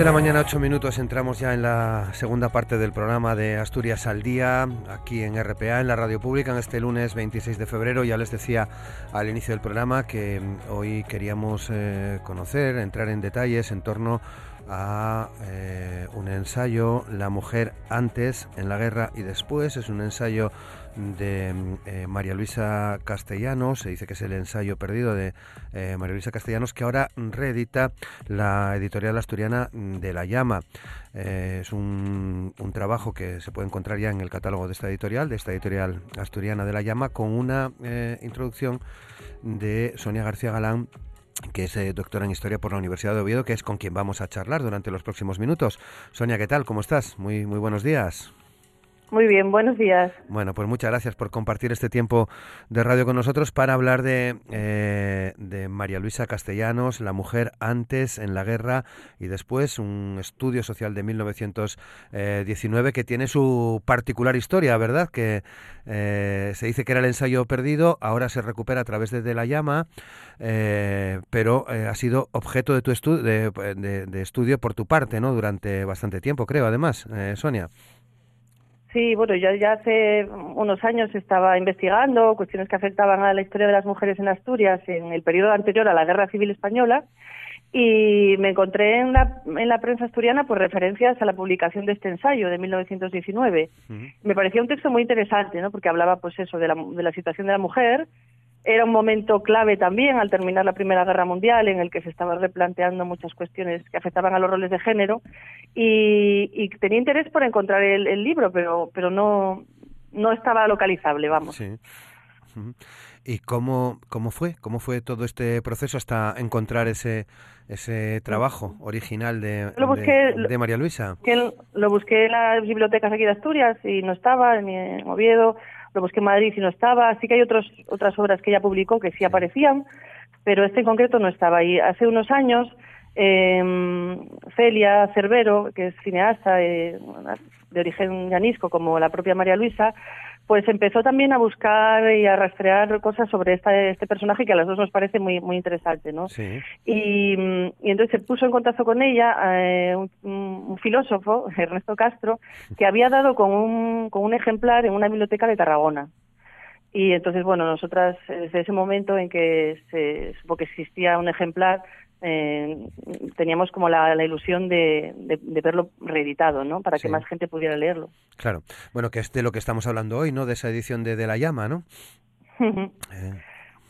De la mañana, 8 minutos, entramos ya en la segunda parte del programa de Asturias al Día, aquí en RPA, en la radio pública, en este lunes 26 de febrero. Ya les decía al inicio del programa que mm, hoy queríamos eh, conocer, entrar en detalles en torno a eh, un ensayo, La mujer antes, en la guerra y después. Es un ensayo de eh, María Luisa Castellanos, se dice que es el ensayo perdido de eh, María Luisa Castellanos, que ahora reedita la editorial asturiana de La Llama. Eh, es un, un, trabajo que se puede encontrar ya en el catálogo de esta editorial, de esta editorial asturiana de La Llama, con una introducción de Sonia García Galán que es doctora en Historia por la Universidad de Oviedo, que es con quien vamos a charlar durante los próximos minutos. Sonia, ¿qué tal? ¿Cómo estás? Muy, muy buenos días. Muy bien, buenos días. Bueno, pues muchas gracias por compartir este tiempo de radio con nosotros para hablar de, eh, de María Luisa Castellanos, la mujer antes en la guerra y después, un estudio social de 1919 que tiene su particular historia, ¿verdad? Que eh, se dice que era el ensayo perdido, ahora se recupera a través de, de la llama, eh, pero ha sido objeto de tu estudio, de, de, estudio por tu parte, ¿no? Durante bastante tiempo, creo, además, Sonia. Sí, bueno, yo ya hace unos años estaba investigando cuestiones que afectaban a la historia de las mujeres en Asturias en el periodo anterior a la Guerra Civil Española y me encontré en la, en la prensa asturiana por referencias a la publicación de este ensayo de 1919. Me parecía un texto muy interesante, ¿no? Porque hablaba, pues eso, de la, de la situación de la mujer, era un momento clave también al terminar la Primera Guerra Mundial en el que se estaban replanteando muchas cuestiones que afectaban a los roles de género y, tenía interés por encontrar el, libro, pero, pero no, no estaba localizable, vamos. Sí. ¿Y cómo, cómo fue? ¿Cómo fue todo este proceso hasta encontrar ese, ese trabajo original de, de, María Luisa? Que lo busqué en las bibliotecas aquí de Asturias y no estaba, ni en Oviedo, lo busqué en Madrid y no estaba. Sí que hay otros, otras obras que ella publicó que sí aparecían, pero este en concreto no estaba. Y hace unos años, eh, Celia Cervero, que es cineasta eh, de origen llanisco, como la propia María Luisa, pues empezó también a buscar y a rastrear cosas sobre esta, este personaje que a las dos nos parece muy muy interesante, ¿no? Sí. Y, y, entonces se puso en contacto con ella eh, un, un, filósofo, Ernesto Castro, que había dado con un, con un ejemplar en una biblioteca de Tarragona. Y entonces, bueno, nosotras desde ese momento en que se supo que existía un ejemplar, eh, teníamos como la, ilusión de, verlo reeditado, ¿no? Para que más gente pudiera leerlo. Claro. Bueno, que es de lo que estamos hablando hoy, ¿no? De esa edición de, de La Llama, ¿no? Eh,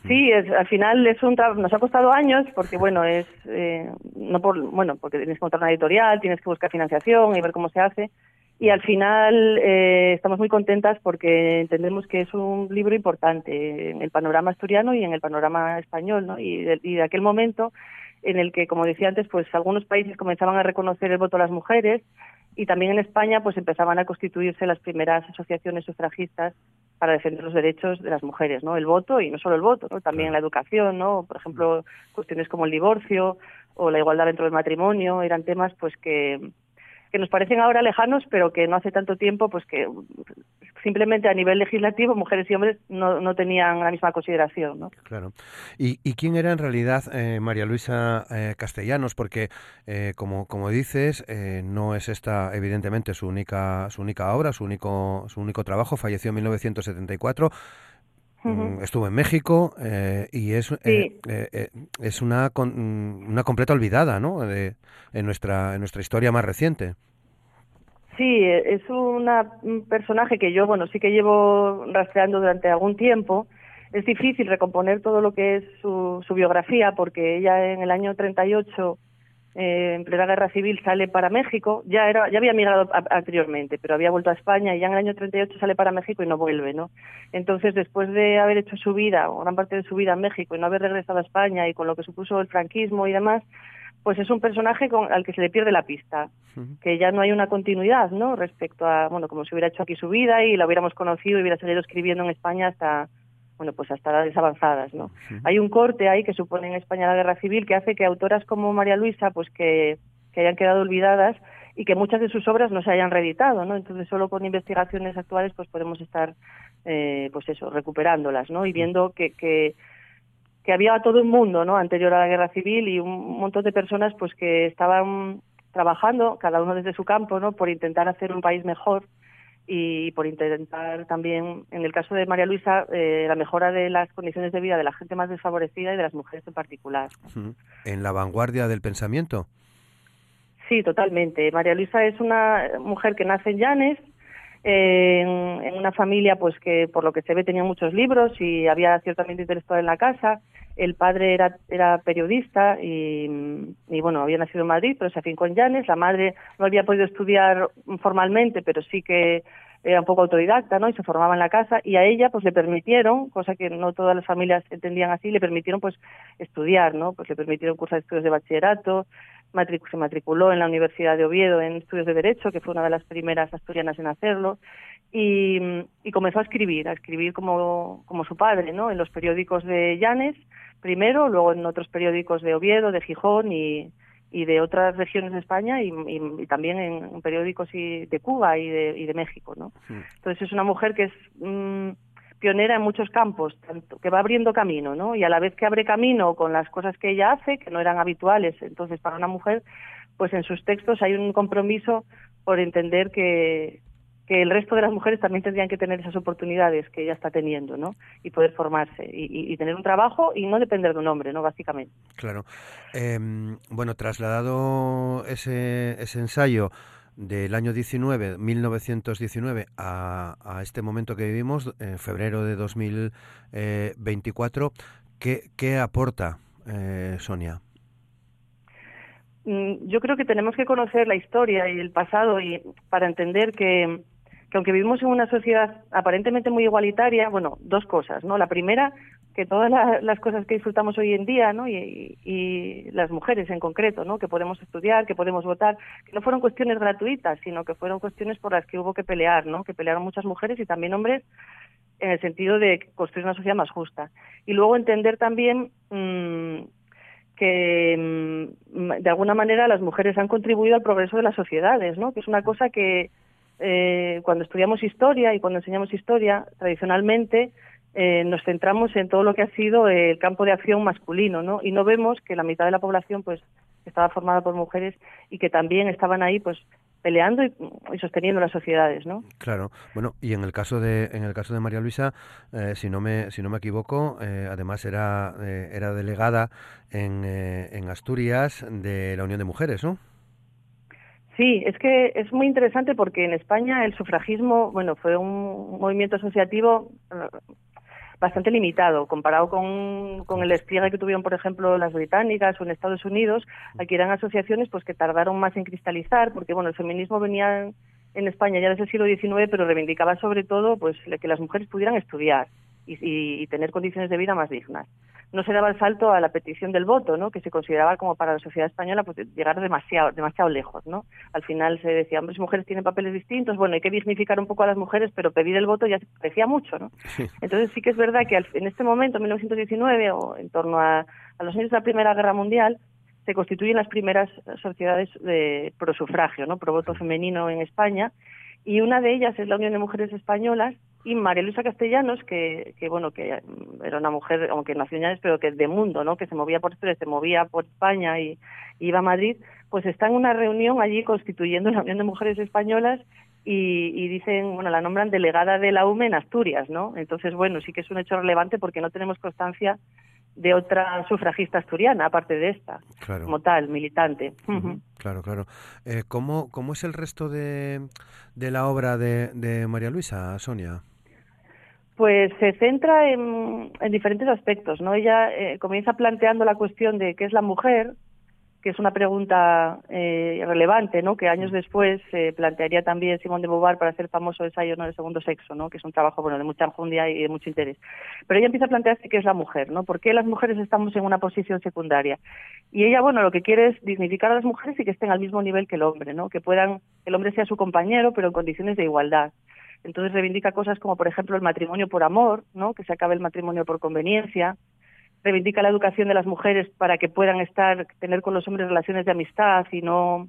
sí, es, al final es un nos ha costado años porque bueno es eh, no por bueno porque tienes que montar una editorial, tienes que buscar financiación y ver cómo se hace y al final eh, estamos muy contentas porque entendemos que es un libro importante en el panorama asturiano y en el panorama español, ¿no? Y y de aquel momento en el que, como decía antes, pues algunos países comenzaban a reconocer el voto a las mujeres y también en España pues empezaban a constituirse las primeras asociaciones sufragistas para defender los derechos de las mujeres, ¿no? El voto y no solo el voto, ¿no? También la educación, ¿no? Por ejemplo, cuestiones como el divorcio o la igualdad dentro del matrimonio eran temas pues que que nos parecen ahora lejanos, pero que no hace tanto tiempo, pues que simplemente a nivel legislativo mujeres y hombres no, no tenían la misma consideración. ¿no? Claro. ¿Y, ¿Y quién era en realidad eh, María Luisa eh, Castellanos? Porque, eh, como, como dices, no es esta evidentemente su única, su única obra, su único, su único trabajo. Falleció en 1974. Mm, estuvo en México y es, es una, una completa olvidada ¿no? de, en, nuestra, en nuestra historia más reciente. Sí, es una, un personaje que yo, bueno, sí que llevo rastreando durante algún tiempo. Es difícil recomponer todo lo que es su, su biografía porque ella en el año 38 eh, en plena guerra civil sale para México, ya era ya había migrado anteriormente, pero había vuelto a España y ya en el año 38 sale para México y no vuelve, ¿no? Entonces, después de haber hecho su vida, o gran parte de su vida en México y no haber regresado a España y con lo que supuso el franquismo y demás, pues es un personaje con, al que se le pierde la pista, que ya no hay una continuidad, ¿no? Respecto a, bueno, como si hubiera hecho aquí su vida y la hubiéramos conocido y hubiera seguido escribiendo en España hasta bueno, pues hasta edades avanzadas, ¿no? Hay un corte ahí que supone en España la guerra civil que hace que autoras como María Luisa, pues que, que hayan quedado olvidadas y que muchas de sus obras no se hayan reeditado, ¿no? Entonces solo con investigaciones actuales pues podemos estar, eh, pues eso, recuperándolas, ¿no? Y viendo que, que, que había todo un mundo, ¿no? Anterior a la guerra civil y un montón de personas pues que estaban trabajando, cada uno desde su campo, ¿no? Por intentar hacer un país mejor y por intentar también, en el caso de María Luisa, eh, la mejora de las condiciones de vida de la gente más desfavorecida y de las mujeres en particular. ¿En la vanguardia del pensamiento? Sí, totalmente. María Luisa es una mujer que nace en Llanes, en, una familia pues que por lo que se ve tenía muchos libros y había ciertamente intelectual en la casa. El padre era, era periodista y, bueno, había nacido en Madrid, pero se afincó en Llanes. La madre no había podido estudiar formalmente, pero sí que era un poco autodidacta, ¿no? Y se formaba en la casa y a ella pues le permitieron, cosa que no todas las familias entendían así, le permitieron pues estudiar, ¿no? Pues le permitieron cursar estudios de bachillerato, se matriculó en la Universidad de Oviedo en estudios de Derecho, que fue una de las primeras asturianas en hacerlo, y, comenzó a escribir, a escribir como, como su padre, ¿no? En los periódicos de Llanes, primero, luego en otros periódicos de Oviedo, de Gijón y, y de otras regiones de España y, también en, periódicos y de Cuba y de, y de México, ¿no? Entonces es una mujer que es mm, pionera en muchos campos, tanto, que va abriendo camino, ¿no? Y a la vez que abre camino con las cosas que ella hace, que no eran habituales, entonces para una mujer, pues en sus textos hay un compromiso por entender que, que el resto de las mujeres también tendrían que tener esas oportunidades que ella está teniendo, ¿no? Y poder formarse y, tener un trabajo y no depender de un hombre, ¿no? Básicamente. Claro. Em, bueno, trasladado ese, ese ensayo del año 19, 1919 a, a este momento que vivimos, en febrero de 2024, ¿qué, qué aporta eh, Sonia? Mm, yo creo que tenemos que conocer la historia y el pasado y para entender que que aunque vivimos en una sociedad aparentemente muy igualitaria, bueno, dos cosas, ¿no? La primera, que todas las cosas que disfrutamos hoy en día, ¿no? Y, y, las mujeres en concreto, ¿no? Que podemos estudiar, que podemos votar, que no fueron cuestiones gratuitas, sino que fueron cuestiones por las que hubo que pelear, ¿no? Que pelearon muchas mujeres y también hombres en el sentido de construir una sociedad más justa. Y luego entender también mmm, que mmm, de alguna manera las mujeres han contribuido al progreso de las sociedades, ¿no? Que es una cosa que eh, cuando estudiamos historia y cuando enseñamos historia, tradicionalmente eh, nos centramos en todo lo que ha sido el campo de acción masculino, ¿no? Y no vemos que la mitad de la población, pues, estaba formada por mujeres y que también estaban ahí, pues, peleando y, sosteniendo las sociedades, ¿no? Claro. Bueno, y en el caso de en el caso de María Luisa, eh, si no me si no me equivoco, además era era delegada en, en Asturias de la Unión de Mujeres, ¿no? Sí, es que es muy interesante porque en España el sufragismo, bueno, fue un movimiento asociativo eh, bastante limitado comparado con, el despliegue que tuvieron, por ejemplo, las británicas o en Estados Unidos. Aquí eran asociaciones pues que tardaron más en cristalizar porque, bueno, el feminismo venía en España ya desde el siglo XIX, pero reivindicaba sobre todo pues que las mujeres pudieran estudiar y, y tener condiciones de vida más dignas no se daba el salto a la petición del voto, ¿no? que se consideraba como para la sociedad española pues, llegar demasiado, demasiado lejos. ¿no? Al final se decía, hombres y mujeres tienen papeles distintos, bueno, hay que dignificar un poco a las mujeres, pero pedir el voto ya se parecía mucho. ¿no? Entonces sí que es verdad que en este momento, en 1919, o en torno a, los años de la Primera Guerra Mundial, se constituyen las primeras sociedades de pro sufragio, ¿no? pro voto femenino en España, y una de ellas es la Unión de Mujeres Españolas, y María Luisa Castellanos, que, que bueno, que era una mujer, aunque nació en pero que de mundo, ¿no? Que se movía por se movía por España y, iba a Madrid, pues está en una reunión allí constituyendo la Unión de Mujeres Españolas y, y, dicen, bueno, la nombran delegada de la UME en Asturias, ¿no? Entonces, bueno, sí que es un hecho relevante porque no tenemos constancia de otra sufragista asturiana, aparte de esta, como tal, militante. Claro, claro. Eh, ¿cómo, ¿Cómo es el resto de, de la obra de, de María Luisa, Sonia? Pues se centra en, en diferentes aspectos, ¿no? Ella eh, comienza planteando la cuestión de qué es la mujer, que es una pregunta eh, relevante, ¿no? Que años después eh, plantearía también Simón de Beauvoir para hacer famoso ensayo no del segundo sexo, ¿no? Que es un trabajo bueno de mucha enjundia y de mucho interés. Pero ella empieza a plantearse qué es la mujer, ¿no? ¿Por qué las mujeres estamos en una posición secundaria? Y ella, bueno, lo que quiere es dignificar a las mujeres y que estén al mismo nivel que el hombre, ¿no? Que puedan, que el hombre sea su compañero, pero en condiciones de igualdad. Entonces reivindica cosas como, por ejemplo, el matrimonio por amor, ¿no? Que se acabe el matrimonio por conveniencia, reivindica la educación de las mujeres para que puedan estar tener con los hombres relaciones de amistad y no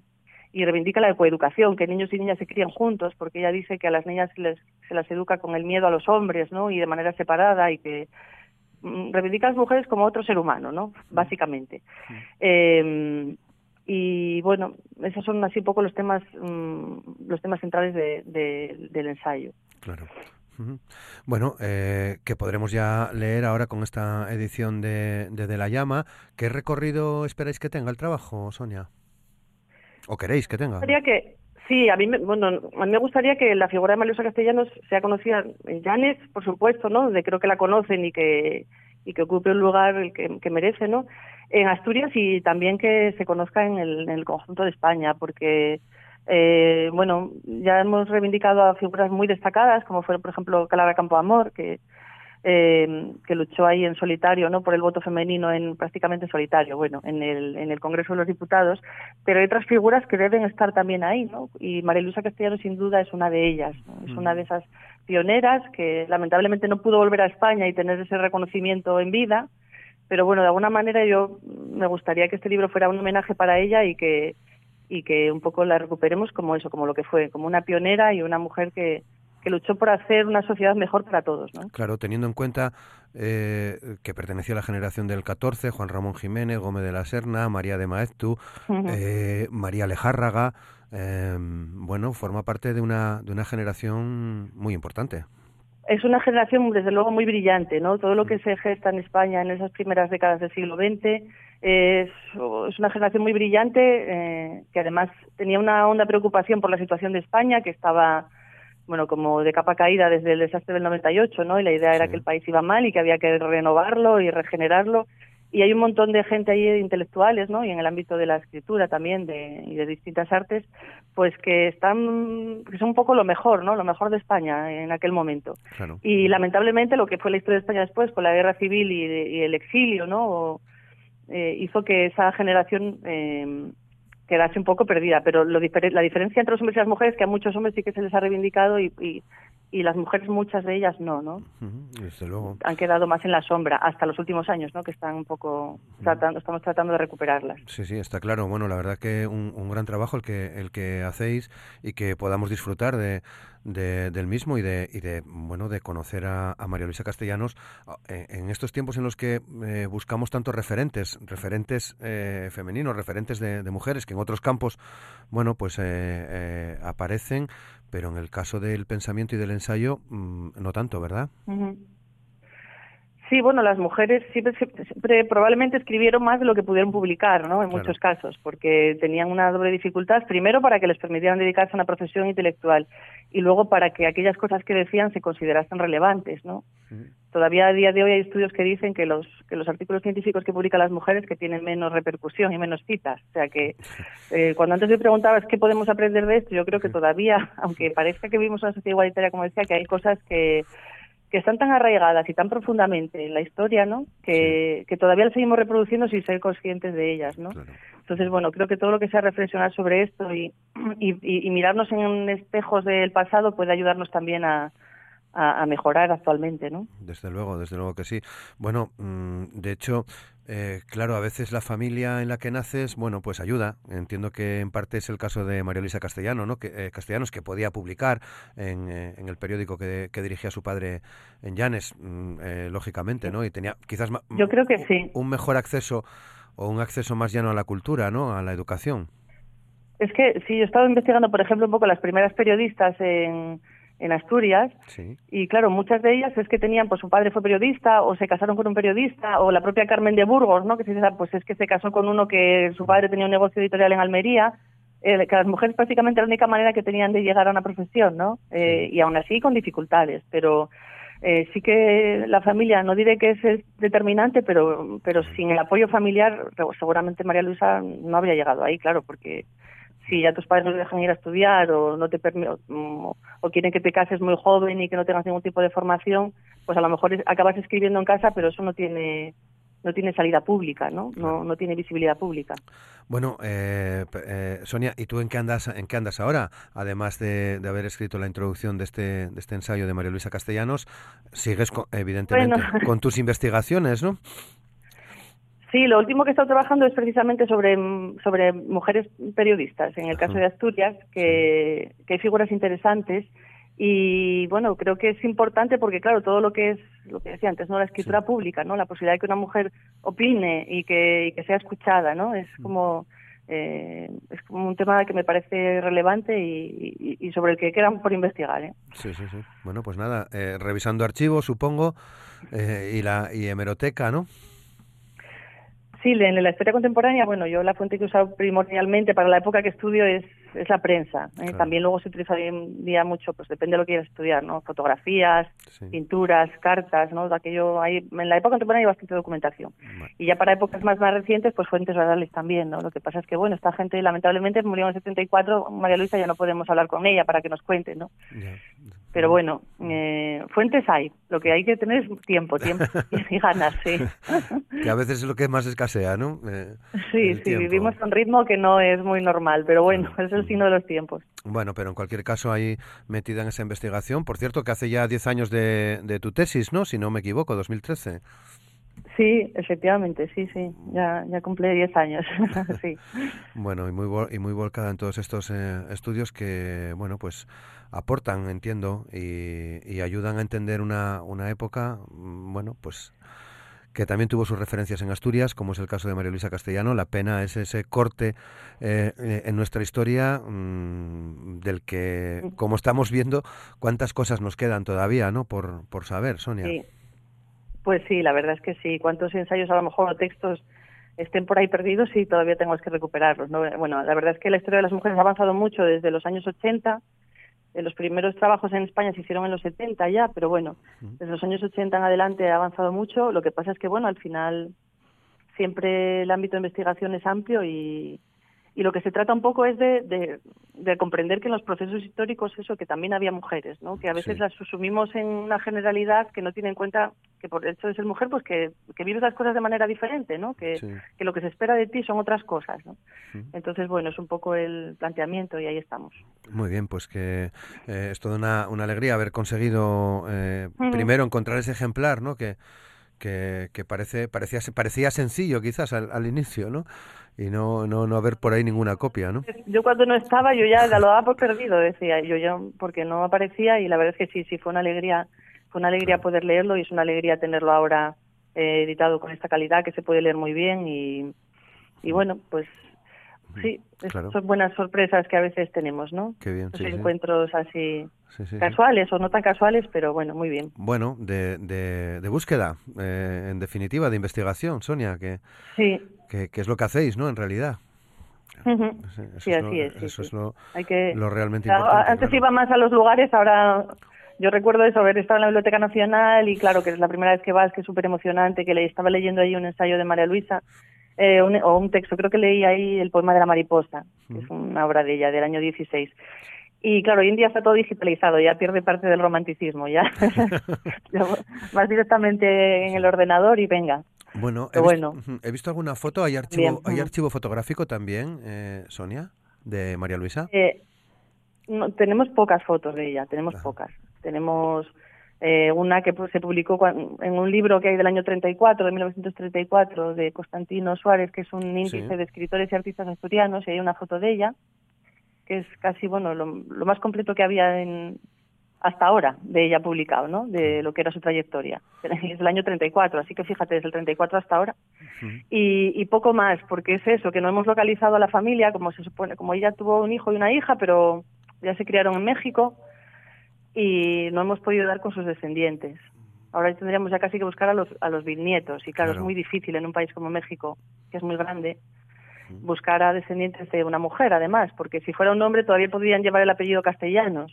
y reivindica la coeducación, que niños y niñas se críen juntos, porque ella dice que a las niñas se, les, se las educa con el miedo a los hombres, ¿no? Y de manera separada y que mm, reivindica a las mujeres como otro ser humano, ¿no? Básicamente. Eh, y bueno, esos son así un poco los temas mmm, los temas centrales de, de, del ensayo. Claro. Bueno, eh, que podremos ya leer ahora con esta edición de, de, de, La Llama. ¿Qué recorrido esperáis que tenga el trabajo, Sonia? ¿O queréis que tenga? Que, sí, a mí, me, bueno, a mí me gustaría que la figura de Mariosa Castellanos sea conocida en Llanes, por supuesto, ¿no? De creo que la conocen y que, y que ocupe un lugar el que, que merece, ¿no? En Asturias y también que se conozca en el, en el conjunto de España, porque eh, bueno, ya hemos reivindicado a figuras muy destacadas, como fue, por ejemplo, Calara Campoamor, que eh, que luchó ahí en solitario, ¿no? Por el voto femenino en prácticamente solitario, bueno, en el, en el Congreso de los Diputados, pero hay otras figuras que deben estar también ahí, ¿no? Y María Luisa Castellano sin duda es una de ellas, ¿no? Es una de esas pioneras que lamentablemente no pudo volver a España y tener ese reconocimiento en vida, pero bueno, de alguna manera yo me gustaría que este libro fuera un homenaje para ella y que y que un poco la recuperemos como eso, como lo que fue, como una pionera y una mujer que, que luchó por hacer una sociedad mejor para todos. ¿no? Claro, teniendo en cuenta eh, que pertenecía a la generación del 14, Juan Ramón Jiménez, Gómez de la Serna, María de Maeztu, uh -huh. eh, María Lejárraga, eh, bueno, forma parte de una, de una generación muy importante. Es una generación, desde luego, muy brillante, ¿no? Todo lo que se gesta en España en esas primeras décadas del siglo XX es, es una generación muy brillante eh, que además tenía una honda preocupación por la situación de España, que estaba bueno, como de capa caída desde el desastre del 98, ¿no? Y la idea era sí. que el país iba mal y que había que renovarlo y regenerarlo. Y hay un montón de gente ahí, intelectuales, ¿no? Y en el ámbito de la escritura también de, y de distintas artes, pues que están, que son un poco lo mejor, ¿no? Lo mejor de España en aquel momento. Claro. Y lamentablemente lo que fue la historia de España después, con la guerra civil y, de, y el exilio, ¿no? O, eh, hizo que esa generación eh, quedase un poco perdida, pero lo difer la diferencia entre los hombres y las mujeres es que a muchos hombres sí que se les ha reivindicado y, y, y las mujeres, muchas de ellas no, ¿no? Uh -huh, desde luego. Han quedado más en la sombra hasta los últimos años, ¿no? Que están un poco tratando, estamos tratando de recuperarlas. Sí, sí, está claro. Bueno, la verdad que un, un gran trabajo el que el que hacéis y que podamos disfrutar de, de, del mismo y de, y de bueno de conocer a, a María Luisa Castellanos en, en, estos tiempos en los que eh, buscamos tantos referentes, referentes eh, femeninos, referentes de, de, mujeres que en otros campos, bueno, pues eh, eh aparecen, pero en el caso del pensamiento y del ensayo, mmm, no tanto, ¿verdad? Sí, bueno, las mujeres siempre, siempre, probablemente escribieron más de lo que pudieron publicar, ¿no? En claro. muchos casos, porque tenían una doble dificultad. Primero, para que les permitieran dedicarse a una profesión intelectual y luego para que aquellas cosas que decían se considerasen relevantes, ¿no? Uh -huh. Todavía a día de hoy hay estudios que dicen que los que los artículos científicos que publican las mujeres que tienen menos repercusión y menos citas. O sea que eh, cuando antes me preguntabas qué podemos aprender de esto, yo creo que todavía, aunque parezca que vivimos una sociedad igualitaria, como decía, que hay cosas que que están tan arraigadas y tan profundamente en la historia, ¿no? Que, sí. que todavía las seguimos reproduciendo sin ser conscientes de ellas, ¿no? Claro. Entonces, bueno, creo que todo lo que sea reflexionar sobre esto y, y, y mirarnos en espejos del pasado puede ayudarnos también a, a, mejorar actualmente, ¿no? Desde luego, desde luego que sí. Bueno, mmm, de hecho, eh, claro, a veces la familia en la que naces, bueno, pues ayuda. Entiendo que en parte es el caso de María Luisa Castellano, ¿no? Que, eh, Castellanos, que podía publicar en, eh, en el periódico que, que, dirigía su padre en Llanes, mmm, lógicamente, ¿no? Y tenía quizás Yo creo que sí. un mejor acceso o un acceso más llano a la cultura, ¿no? A la educación. Es que sí, yo he estado investigando, por ejemplo, un poco las primeras periodistas en en Asturias. Y claro, muchas de ellas es que tenían, pues su padre fue periodista o se casaron con un periodista o la propia Carmen de Burgos, ¿no? Que se dice, pues es que se casó con uno que su padre tenía un negocio editorial en Almería. Eh, que las mujeres prácticamente la única manera que tenían de llegar a una profesión, ¿no? Eh, y aún así con dificultades, pero eh, sí que la familia, no diré que es determinante, pero, pero sin el apoyo familiar seguramente María Luisa no habría llegado ahí, claro, porque si ya tus padres no te dejan ir a estudiar o no te o, o quieren que te cases muy joven y que no tengas ningún tipo de formación, pues a lo mejor acabas escribiendo en casa, pero eso no tiene no tiene salida pública, ¿no? No, no tiene visibilidad pública. Bueno, eh, eh, Sonia, ¿y tú en qué andas en qué andas ahora? Además de, haber escrito la introducción de este, de este ensayo de María Luisa Castellanos, sigues evidentemente con tus investigaciones, ¿no? Sí, lo último que he estado trabajando es precisamente sobre, sobre mujeres periodistas. En el caso de Asturias, que, que hay figuras interesantes y bueno, creo que es importante porque, claro, todo lo que es, lo que decía antes, ¿no? La escritura pública, ¿no? La posibilidad de que una mujer opine y que, que sea escuchada, ¿no? Es mm. como, eh, es como un tema que me parece relevante y, sobre el que quedan por investigar, ¿eh? Sí, sí, sí. Bueno, pues nada, eh, revisando archivos, supongo, eh, y la y hemeroteca, ¿no? Sí, en la historia contemporánea, bueno, yo la fuente que he usado primordialmente para la época que estudio es, es la prensa. ¿eh? También luego se utiliza hoy en día mucho, pues depende de lo que quieras estudiar, ¿no? Fotografías, pinturas, cartas, ¿no? Aquello, hay, en la época contemporánea hay bastante documentación. Y ya para épocas más, más recientes, pues fuentes orales también, ¿no? Lo que pasa es que, bueno, esta gente lamentablemente murió en el 74, María Luisa ya no podemos hablar con ella para que nos cuente, ¿no? Pero bueno, eh, fuentes hay. Lo que hay que tener es tiempo, tiempo y ganas, sí. que a veces es lo que más escasea, ¿no? Eh, sí, sí, vivimos a un ritmo que no es muy normal, pero bueno, es el signo de los tiempos. Bueno, pero en cualquier caso ahí metida en esa investigación. Por cierto, que hace ya 10 años de, de tu tesis, ¿no? Si no me equivoco, 2013. Sí, efectivamente, sí, sí, ya, ya cumple 10 años, sí. Bueno, y muy, y muy volcada en todos estos eh, estudios que, bueno, pues aportan, entiendo, y, y ayudan a entender una, una época, mm, bueno, pues que también tuvo sus referencias en Asturias, como es el caso de María Luisa Castellano. La pena es ese corte eh, en nuestra historia mm, del que, como estamos viendo, cuántas cosas nos quedan todavía, ¿no? Por, por saber, Sonia. Sí. Pues sí, la verdad es que sí. ¿Cuántos ensayos a lo mejor o textos estén por ahí perdidos y todavía tenemos que recuperarlos? ¿no? Bueno, la verdad es que la historia de las mujeres ha avanzado mucho desde los años 80. Eh, los primeros trabajos en España se hicieron en los 70 ya, pero bueno, desde los años 80 en adelante ha avanzado mucho. Lo que pasa es que, bueno, al final siempre el ámbito de investigación es amplio y, y lo que se trata un poco es de, de, comprender que en los procesos históricos eso que también había mujeres no que a veces las asumimos en una generalidad que no tiene en cuenta que por el hecho de ser mujer pues que, que vives las cosas de manera diferente no que, que lo que se espera de ti son otras cosas no entonces bueno es un poco el planteamiento y ahí estamos. Muy bien pues que eh, es toda una, una alegría haber conseguido eh, primero encontrar ese ejemplar no que que, que parece parecía parecía sencillo quizás al, al inicio no y no, no, no haber por ahí ninguna copia, ¿no? Yo cuando no estaba, yo ya lo daba por perdido, decía yo ya, porque no aparecía y la verdad es que sí, sí, fue una alegría, fue una alegría poder leerlo y es una alegría tenerlo ahora eh, editado con esta calidad que se puede leer muy bien y, y bueno, pues sí, son buenas sorpresas que a veces tenemos, ¿no? Qué bien, Los encuentros así casuales o no tan casuales, pero bueno, muy bien. Bueno, de, de, de búsqueda, eh, en definitiva, de investigación, Sonia, que, sí que, es lo que hacéis, ¿no? En realidad. sí, así es. eso es lo, lo realmente importante. Antes iba más a los lugares, ahora yo recuerdo eso, haber estado en la Biblioteca Nacional y claro que es la primera vez que vas, que es súper emocionante, que le estaba leyendo ahí un ensayo de María Luisa, eh, o un texto, creo que leí ahí el poema de la mariposa, que es una obra de ella, del año 16. Y claro, hoy en día está todo digitalizado, ya pierde parte del romanticismo, ya más directamente en el ordenador y venga. Bueno, he, Visto, he visto alguna foto, hay archivo, hay archivo fotográfico también, eh, Sonia, de María Luisa. Eh, no, tenemos pocas fotos de ella, tenemos pocas. Tenemos eh, una que se publicó en un libro que hay del año 34, de 1934, de Constantino Suárez, que es un índice de escritores y artistas asturianos, y hay una foto de ella, que es casi, bueno, lo más completo que había en, hasta ahora de ella publicado, ¿no? De lo que era su trayectoria. Es el año 34, así que fíjate, desde el 34 hasta ahora. y, y, poco más, porque es eso, que no hemos localizado a la familia, como se supone, como ella tuvo un hijo y una hija, pero ya se criaron en México. Y no hemos podido dar con sus descendientes. Ahora tendríamos ya casi que buscar a los, a los bisnietos y claro, es muy difícil en un país como México, que es muy grande, buscar a descendientes de una mujer además, porque si fuera un hombre todavía podrían llevar el apellido castellanos.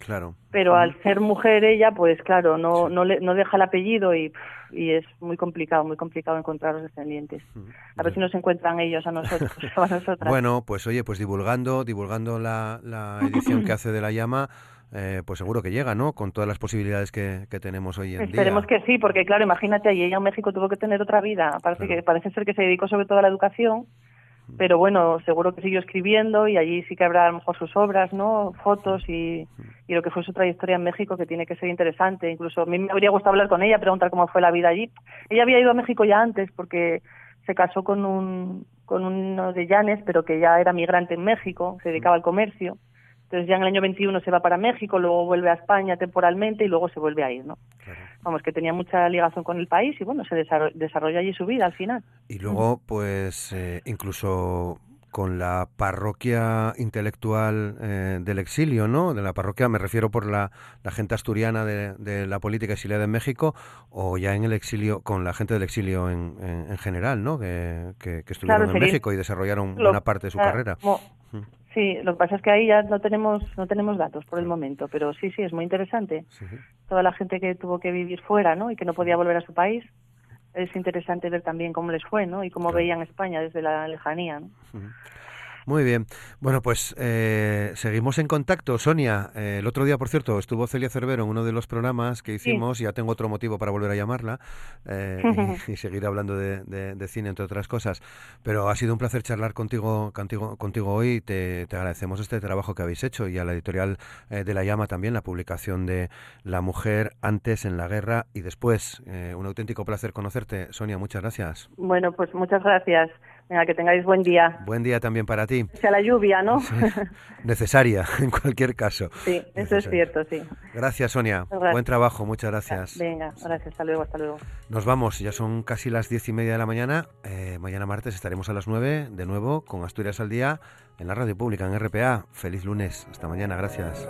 Claro. Pero al ser mujer ella, pues claro, no, no, le, no deja el apellido y, y, es muy complicado, muy complicado encontrar los descendientes. A ver si nos encuentran ellos a nosotros, a nosotras. Bueno, pues oye, pues divulgando, divulgando la, la edición que hace de La Llama, eh, pues seguro que llega, ¿no? Con todas las posibilidades que, que tenemos hoy en día. Esperemos que sí, porque claro, imagínate, ahí ella en México tuvo que tener otra vida. Parece, que, parece ser que se dedicó sobre todo a la educación pero bueno, seguro que siguió escribiendo y allí sí que habrá a lo mejor sus obras, ¿no? Fotos y, y, lo que fue su trayectoria en México, que tiene que ser interesante. Incluso a mí me habría gustado hablar con ella, preguntar cómo fue la vida allí. Ella había ido a México ya antes porque se casó con un con uno de Llanes, pero que ya era migrante en México, se dedicaba al comercio. Entonces ya en el año 21 se va para México, luego vuelve a España temporalmente y luego se vuelve a ir, ¿no? Vamos, que tenía mucha ligación con el país y bueno, se desarrolla allí su vida al final. Y luego, pues, eh, incluso con la parroquia intelectual eh, del exilio, ¿no? De la parroquia, me refiero por la, la gente asturiana de, la política exiliada en México, o ya en el exilio, con la gente del exilio en, en, general, ¿no? Que, que, estuvieron en México y desarrollaron buena parte de su carrera. Sí, lo que pasa es que ahí ya no tenemos no tenemos datos por el momento, pero sí, sí, es muy interesante. Toda la gente que tuvo que vivir fuera, ¿no? Y que no podía volver a su país, es interesante ver también cómo les fue, ¿no? Y cómo veían España desde la lejanía, ¿no? Muy bien. Bueno, pues eh, seguimos en contacto. Sonia, eh, el otro día, por cierto, estuvo Celia Cervero en uno de los programas que hicimos. y Ya tengo otro motivo para volver a llamarla eh, y, seguir hablando de, cine, entre otras cosas. Pero ha sido un placer charlar contigo, contigo, contigo hoy. Te, te agradecemos este trabajo que habéis hecho y a la editorial de La Llama también, la publicación de La Mujer antes en la guerra y después. un auténtico placer conocerte. Sonia, muchas gracias. Bueno, pues muchas gracias. Venga, que tengáis buen día. Buen día también para ti. Sea la lluvia, ¿no? Necesaria, en cualquier caso. Sí, eso es cierto, sí. Gracias, Sonia. Buen trabajo, muchas gracias. Venga, gracias, hasta luego, hasta luego. Nos vamos, ya son casi las diez y media de la mañana. Eh, mañana martes estaremos a las nueve, de nuevo, con Asturias al Día, en la Radio Pública, en RPA. Feliz lunes, hasta mañana, gracias.